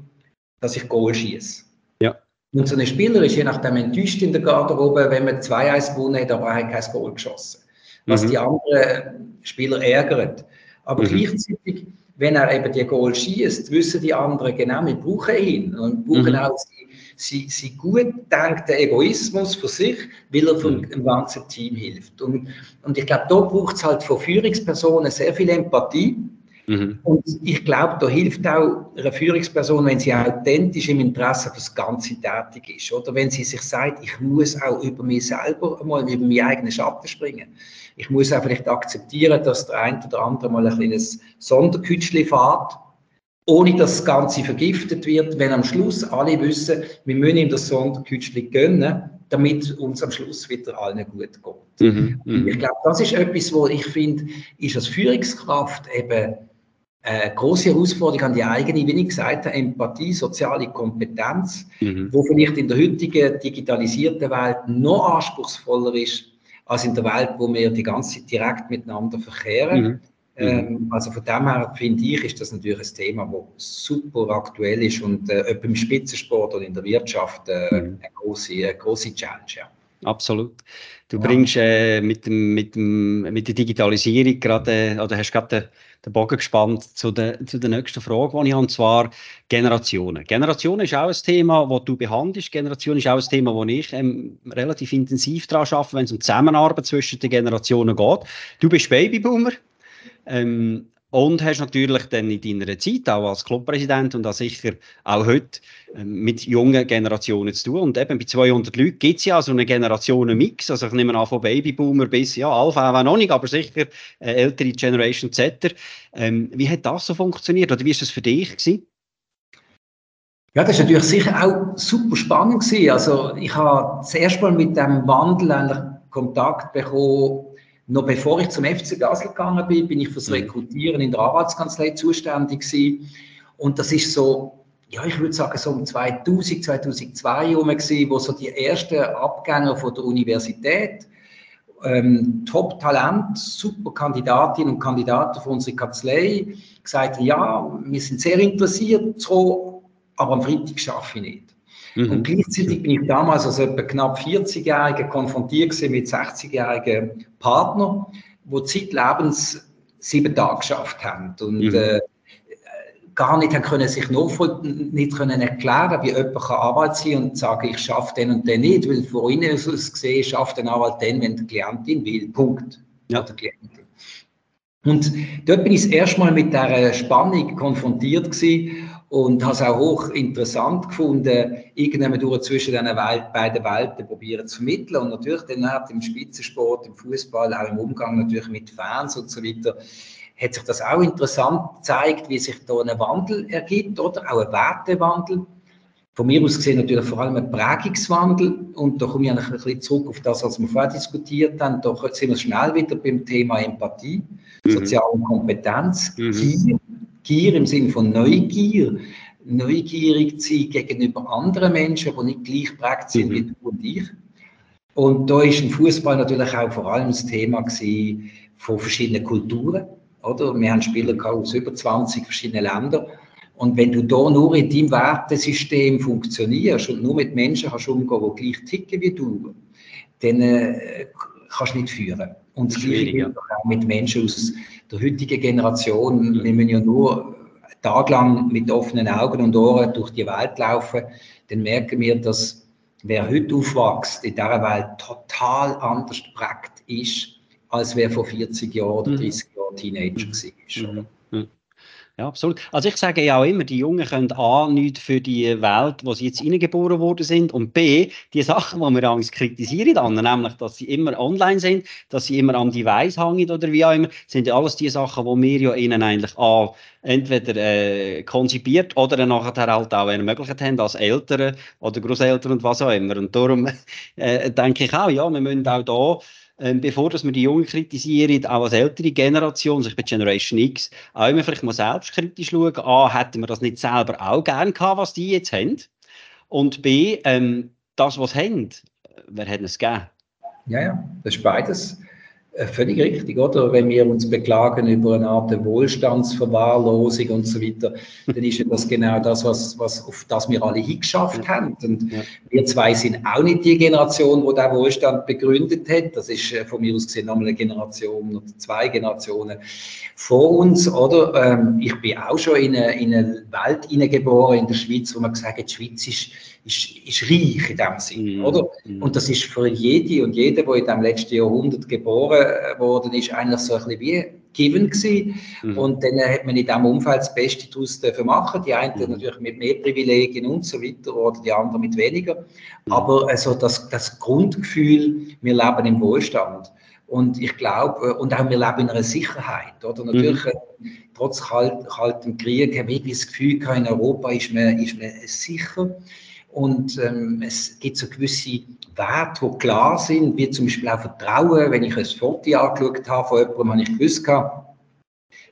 dass ich Goal schieße. Ja. Und so ein Spieler ist je nachdem enttäuscht in der Garderobe, wenn man 2-1 gewonnen hat, aber er hat kein Goal geschossen. Was mhm. die anderen Spieler ärgert. Aber mhm. gleichzeitig, wenn er eben die Goal schießt, wissen die anderen genau, wir brauchen ihn. Und brauchen mhm. auch sie, sie gut denkten Egoismus für sich, weil er vom mhm. ganzen Team hilft. Und, und ich glaube, da braucht es halt von Führungspersonen sehr viel Empathie Mhm. Und ich glaube, da hilft auch eine Führungsperson, wenn sie authentisch im Interesse fürs Ganze tätig ist. Oder wenn sie sich sagt, ich muss auch über mich selber einmal über meinen eigenen Schatten springen. Ich muss auch vielleicht akzeptieren, dass der eine oder andere mal ein kleines Sonderkütschli fährt, ohne dass das Ganze vergiftet wird, wenn am Schluss alle wissen, wir müssen ihm das Sonderkütschli gönnen, damit uns am Schluss wieder allen gut geht. Mhm, ich glaube, das ist etwas, wo ich finde, ist als Führungskraft eben äh, große Herausforderung an die eigene, wie ich gesagt habe, Empathie, soziale Kompetenz, mhm. wo vielleicht in der heutigen digitalisierten Welt noch anspruchsvoller ist als in der Welt, wo wir die ganze Zeit direkt miteinander verkehren. Mhm. Ähm, also von dem her finde ich, ist das natürlich ein Thema, das super aktuell ist und äh, ob im Spitzensport oder in der Wirtschaft äh, mhm. eine, große, eine große Challenge. Ja. Absolut. Du ja. bringst äh, mit, dem, mit, dem, mit der Digitalisierung gerade, oder hast gerade den, Bogen gespannt zu der, zu der nächsten Frage, die ich habe, und zwar Generationen. Generationen ist auch ein Thema, das du behandelst. Generation ist auch ein Thema, wo ich ähm, relativ intensiv daran arbeite, wenn es um Zusammenarbeit zwischen den Generationen geht. Du bist Babyboomer. Ähm, und hast natürlich dann in deiner Zeit auch als Clubpräsident und auch sicher auch heute ähm, mit jungen Generationen zu tun. Und eben bei 200 Leuten gibt es ja so einen Generationenmix. Also ich nehme an von Babyboomer bis, ja, Alpha auch noch nicht, aber sicher äh, ältere Generation Z. Ähm, wie hat das so funktioniert oder wie ist das für dich gewesen? Ja, das ist natürlich sicher auch super spannend gewesen. Also ich habe das erste Mal mit dem Wandel eigentlich Kontakt bekommen noch bevor ich zum FC Basel gegangen bin, bin ich fürs mhm. Rekrutieren in der Arbeitskanzlei zuständig gewesen. Und das ist so, ja, ich würde sagen, so um 2000, 2002 herum gewesen, wo so die ersten Abgänger von der Universität, ähm, Top-Talent, super Kandidatinnen und Kandidaten für unsere Kanzlei, gesagt haben, ja, wir sind sehr interessiert, so, aber am Freitag schaffe ich nicht. Mhm. Und gleichzeitig bin ich damals als etwa knapp 40-Jähriger konfrontiert mit 60-jährigen Partnern, die zeitlebens sieben Tage geschafft haben. Und mhm. äh, gar nicht haben können sich nicht können erklären, wie jemand kann Arbeit sein und sagen, ich schaffe den und den nicht, weil von innen aus gesehen schafft ein Anwalt den, wenn die Klientin will. Punkt. Ja. Und dort bin ich das erste Mal mit dieser Spannung konfrontiert gewesen und habe es auch hoch interessant gefunden, irgendwann durch zwischen diesen Welt, beiden Welten probieren zu vermitteln und natürlich dann hat im Spitzensport, im Fußball, auch im Umgang natürlich mit Fans und so weiter, hat sich das auch interessant gezeigt, wie sich da ein Wandel ergibt oder auch ein Wertewandel. von mir aus gesehen natürlich vor allem ein Prägungswandel. Und da komme ich eigentlich ein bisschen zurück auf das, was wir vorher diskutiert haben. Da sind wir schnell wieder beim Thema Empathie, mhm. soziale Kompetenz, mhm. Gier. Gier im Sinne von Neugier. Neugierig zu sein gegenüber anderen Menschen, die nicht gleich prägt sind mhm. wie du und ich. Und da ist im Fußball natürlich auch vor allem das Thema von verschiedenen Kulturen. Oder? Wir haben Spieler aus über 20 verschiedenen Ländern. Und wenn du da nur in deinem Wertesystem funktionierst und nur mit Menschen kannst umgehen, die gleich ticken wie du, dann äh, kannst du nicht führen. Und das Gleiche auch mit Menschen aus der heutigen Generation. Mhm. Wir müssen ja nur taglang mit offenen Augen und Ohren durch die Welt laufen, dann merken wir, dass wer heute aufwächst, in dieser Welt total anders geprägt ist, als wer vor 40 Jahren oder 30 mhm. Jahren Teenager war. Mhm. Ja, absolut. Also ich sage ja auch immer, die Jungen können A, nichts für die Welt, wo sie jetzt hineingeboren worden sind und B, die Sachen, die wir Angst kritisieren, dann, nämlich, dass sie immer online sind, dass sie immer am Device hängen oder wie auch immer, sind ja alles die Sachen, die wir ja ihnen eigentlich A, entweder äh, konzipiert oder nachher halt auch ermöglicht haben als Eltern oder Großeltern und was auch immer. Und darum äh, denke ich auch, ja, wir müssen auch da ähm, bevor dass wir die Jungen kritisieren, auch als ältere Generation, also ich bin Generation X, auch immer vielleicht mal selbstkritisch schauen, A, hätten wir das nicht selber auch gern gehabt, was die jetzt haben? Und B, ähm, das, was sie haben, wer hat es gegeben? Ja, ja, das ist beides. Äh, völlig richtig, oder? Wenn wir uns beklagen über eine Art Wohlstandsverwahrlosung und so weiter, dann ist ja das genau das, was, was, auf das wir alle hingeschafft haben. Und ja. wir zwei sind auch nicht die Generation, die den Wohlstand begründet hat. Das ist äh, von mir aus gesehen nochmal eine Generation oder zwei Generationen vor uns, oder? Ähm, ich bin auch schon in eine, in eine Welt hineingeboren in der Schweiz, wo man gesagt hat, die Schweiz ist ist, ist reich in dem Sinn, mm. oder? Mm. Und das ist für jede und jede, der in dem letzten Jahrhundert geboren worden ist, eigentlich so ein bisschen wie given gewesen. Mm. Und dann hat man in diesem Umfeld das Beste daraus machen Die einen mm. natürlich mit mehr Privilegien und so weiter oder die anderen mit weniger. Mm. Aber also das, das Grundgefühl, wir leben im Wohlstand. Und ich glaube, und auch wir leben in einer Sicherheit, oder? Natürlich, mhm. trotz kaltem Krieg, habe ich das Gefühl, in Europa ist man, ist man sicher. Und ähm, es gibt so gewisse Werte, die klar sind, wie zum Beispiel auch Vertrauen. Wenn ich ein Foto angeschaut habe von jemandem, habe ich gewusst,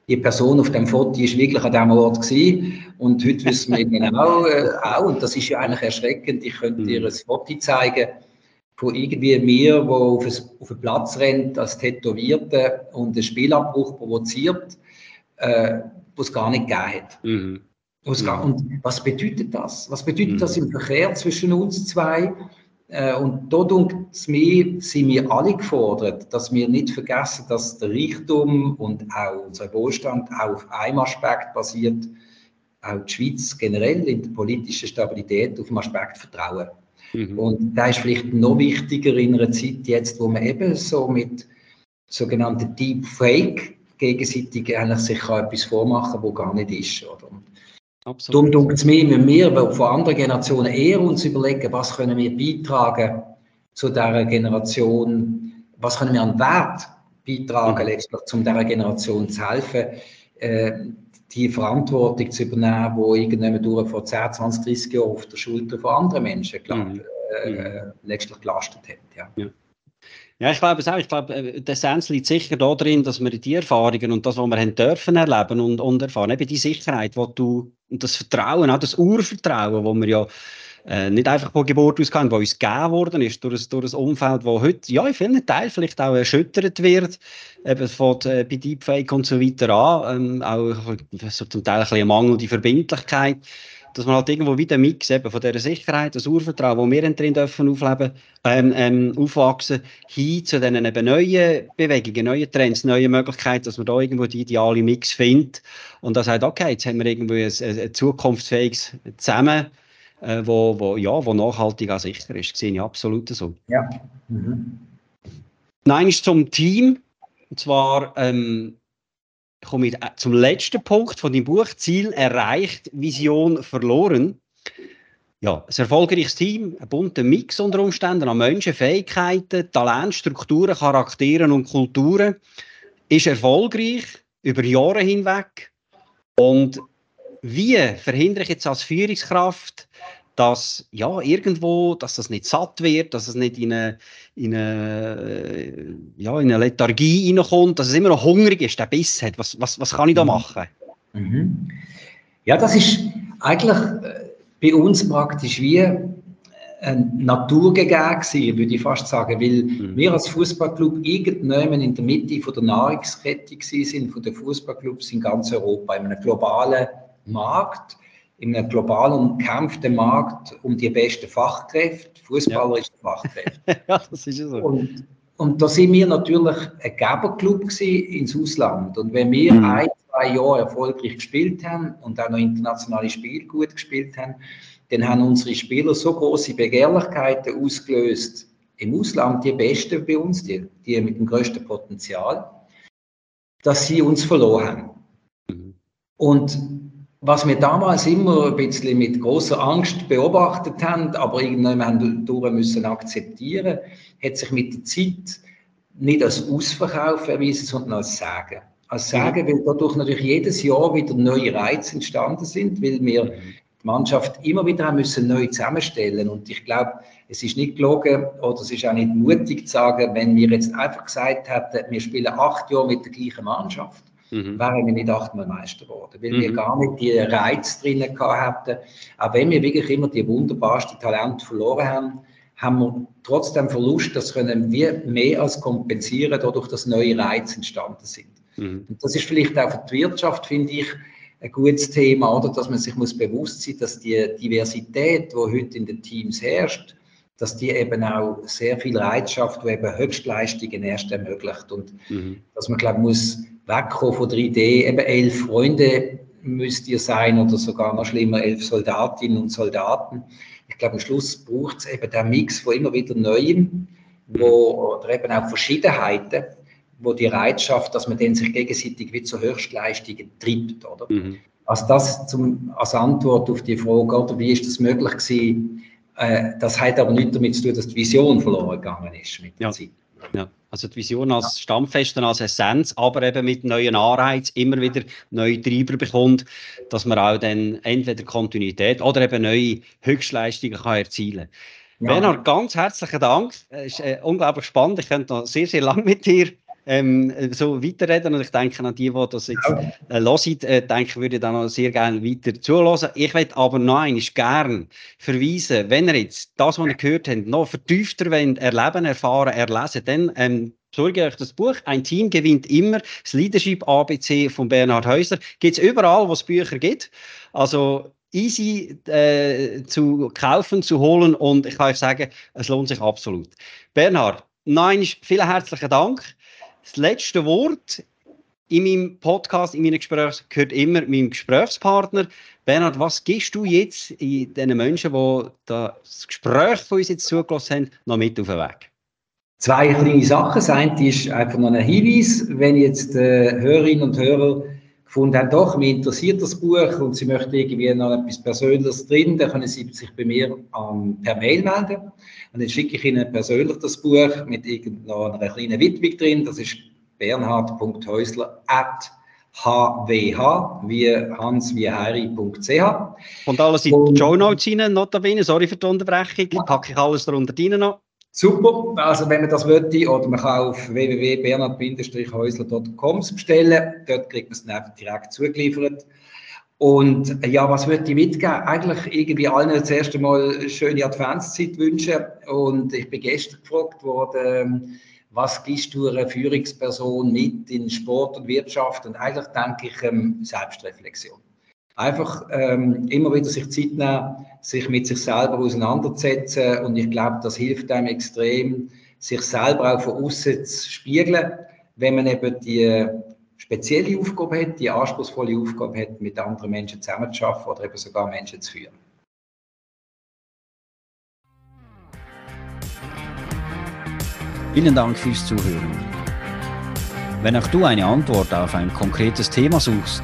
die Person auf dem Foto ist wirklich an diesem Ort gewesen. Und heute wissen wir genau äh, auch, und das ist ja eigentlich erschreckend, ich könnte dir mhm. ein Foto zeigen von irgendwie mir, der auf, ein, auf einen Platz rennt als Tätowierte und einen Spielabbruch provoziert, äh, was es gar nicht gegeben hat. Mhm. Mhm. Und was bedeutet das? Was bedeutet mhm. das im Verkehr zwischen uns zwei? Äh, und da es mir, sind wir alle gefordert, dass wir nicht vergessen, dass der Reichtum und auch unser Wohlstand auch auf einem Aspekt basiert, auch die Schweiz generell in der politischen Stabilität auf dem Aspekt Vertrauen. Mhm. Und da ist vielleicht noch wichtiger in einer Zeit jetzt, wo man eben so mit sogenannten Deepfake gegenseitig eigentlich sich kann etwas vormachen, wo gar nicht ist. Oder? Absolut. Darum denkt es mir, wenn wir von anderen Generationen eher uns überlegen, was können wir beitragen zu dieser Generation, was können wir an Wert beitragen, mhm. letztlich, um dieser Generation zu helfen, äh, die Verantwortung zu übernehmen, die irgendjemand durch vor 10, 20, 30 Jahren auf der Schulter von anderen Menschen glaub, mhm. äh, mhm. letztlich gelastet hat. Ja. ja. Ja, ich glaube es auch. Ich glaube, äh, der Essenz liegt sicher darin, dass wir die Erfahrungen und das, was wir haben dürfen erleben und, und erfahren, eben die Sicherheit, wo du, und das Vertrauen, auch das Urvertrauen, das wir ja äh, nicht einfach von Geburt aus haben, das uns gegeben worden ist, durch ein, durch ein Umfeld, das heute ja, in vielen Teilen vielleicht auch erschüttert wird, eben von äh, bei Deepfake und so weiter an, ähm, auch so zum Teil ein bisschen mangelnde Verbindlichkeit dass man halt irgendwo wieder Mix eben von dieser Sicherheit, das Urvertrauen, wo wir drin dürfen aufleben, ähm, ähm, aufwachsen, hin zu diesen eben neuen Bewegungen, neuen Trends, neuen Möglichkeiten, dass man da irgendwo die ideale Mix findet und dann sagt, okay, jetzt haben wir irgendwo ein, ein, zukunftsfähiges Zusammen, äh, wo, wo, ja, wo nachhaltig auch sicher ist. Das sehe ich absolut so. Ja. Mhm. Nein, ist zum Team. Und zwar ähm, komme ich zum letzten Punkt von dem Buch. Ziel erreicht, Vision verloren. Ja, ein erfolgreiches Team, ein bunter Mix unter Umständen an Menschen, Fähigkeiten, Talent, Strukturen, Charakteren und Kulturen ist erfolgreich über Jahre hinweg. Und wie verhindere ich jetzt als Führungskraft, dass ja irgendwo, dass das nicht satt wird, dass es nicht in eine, in eine, ja, in eine Lethargie hineinkommt, dass es immer noch hungrig ist, der Biss hat. Was, was, was kann ich da mhm. machen? Mhm. Ja, das ist eigentlich äh, bei uns praktisch wie ein Naturgegeben würde ich fast sagen, weil mhm. wir als Fußballclub irgendwann in der Mitte von der Nahrungskette sind, von den Fußballclubs in ganz Europa, in einem globalen Markt, in einem global umkämpften Markt um die besten Fachkräfte. Fußballer ja. ist Fachkräfte. ja, das ist so. Und, und da sind wir natürlich ein Geberclub ins Ausland. Und wenn wir mhm. ein, zwei Jahre erfolgreich gespielt haben und auch noch internationale Spiele gut gespielt haben, dann haben unsere Spieler so große Begehrlichkeiten ausgelöst im Ausland, die Besten bei uns, die, die mit dem größten Potenzial, dass sie uns verloren haben. Mhm. Und was wir damals immer ein bisschen mit großer Angst beobachtet haben, aber irgendwann durch müssen akzeptieren, hat sich mit der Zeit nicht als Ausverkauf erwiesen, sondern als Sagen. Als Sagen, weil dadurch natürlich jedes Jahr wieder neue Reize entstanden sind, weil wir mhm die Mannschaft immer wieder müssen neu zusammenstellen. Und ich glaube, es ist nicht gelogen oder es ist auch nicht mutig zu sagen, wenn wir jetzt einfach gesagt hätten, wir spielen acht Jahre mit der gleichen Mannschaft, mhm. wären wir nicht achtmal Meister geworden, weil mhm. wir gar nicht die Reiz drinnen gehabt hätten. Auch wenn wir wirklich immer die wunderbarsten Talente verloren haben, haben wir trotzdem Verlust, das können wir mehr als kompensieren, dadurch, dass neue Reize entstanden sind. Mhm. Und das ist vielleicht auch für die Wirtschaft, finde ich, ein gutes Thema, oder? Dass man sich muss bewusst sein, dass die Diversität, die heute in den Teams herrscht, dass die eben auch sehr viel Reiz schafft, die eben Höchstleistungen erst ermöglicht. Und mhm. dass man, glaube ich, muss wegkommen von der Idee, eben elf Freunde müsst ihr sein oder sogar noch schlimmer, elf Soldatinnen und Soldaten. Ich glaube, am Schluss braucht es eben den Mix von immer wieder Neuem, wo, oder eben auch Verschiedenheiten, wo die Reiz schafft, dass man den sich gegenseitig wie zu Höchstleistungen treibt, oder? Mhm. Also das zum, als Antwort auf die Frage, oder wie ist das möglich gewesen? Äh, das hat aber nicht damit zu tun, dass die Vision verloren gegangen ist mit der ja. Zeit. Ja. Also die Vision als Stammfeste, als Essenz, aber eben mit neuen Anreizen immer wieder neue Treiber bekommt, dass man auch dann entweder Kontinuität oder eben neue Höchstleistungen kann erzielen kann. Ja. Bernhard, ganz herzlichen Dank. Es ist äh, unglaublich spannend. Ich könnte noch sehr, sehr lange mit dir ähm, so weiterreden. Und ich denke an die, die das jetzt äh, hören, äh, denke, würde dann auch sehr gerne weiter zuhören. Ich möchte aber noch einmal gerne verweisen, wenn ihr jetzt das, was ihr gehört habt, noch vertiefter wollt, erleben, erfahren, erlesen, dann ähm, besorge euch das Buch. Ein Team gewinnt immer. Das Leadership ABC von Bernhard Häuser. Gibt es überall, wo es Bücher gibt. Also easy äh, zu kaufen, zu holen und ich kann euch sagen, es lohnt sich absolut. Bernhard, nein, vielen herzlichen Dank. Das letzte Wort in meinem Podcast, in meinen Gesprächen, gehört immer meinem Gesprächspartner. Bernhard, was gibst du jetzt in den Menschen, die das Gespräch von uns jetzt zugelassen haben, noch mit auf den Weg? Zwei kleine Sachen. Das eine ist einfach noch ein Hinweis, wenn jetzt äh, Hörerinnen und Hörer gefunden haben, doch, mir interessiert das Buch und sie möchten irgendwie noch etwas Persönliches drin, dann können sie sich bei mir um, per Mail melden. Und dann schicke ich ihnen persönlich das Buch mit irgendeiner kleinen Widmung drin. Das ist bernhard.häusler at hwh, wie hans wie harry.ch. Und alles in die Show Notes rein, notabene, sorry für die Unterbrechung, packe ich alles darunter rein noch. Super, also wenn man das möchte, oder man kann auf www.bernhard-häusler.com bestellen, dort kriegt man es dann direkt zugeliefert. Und ja, was würde ich mitgeben? Eigentlich irgendwie allen das erste Mal eine schöne Adventszeit wünschen. Und ich bin gestern gefragt worden, was gibst du einer Führungsperson mit in Sport und Wirtschaft? Und eigentlich denke ich ähm, Selbstreflexion. Einfach ähm, immer wieder sich Zeit nehmen, sich mit sich selber auseinanderzusetzen. Und ich glaube, das hilft einem extrem, sich selber auch von außen zu spiegeln, wenn man eben die spezielle Aufgabe hat, die anspruchsvolle Aufgabe hat, mit anderen Menschen zusammenzuarbeiten oder eben sogar Menschen zu führen. Vielen Dank fürs Zuhören. Wenn auch du eine Antwort auf ein konkretes Thema suchst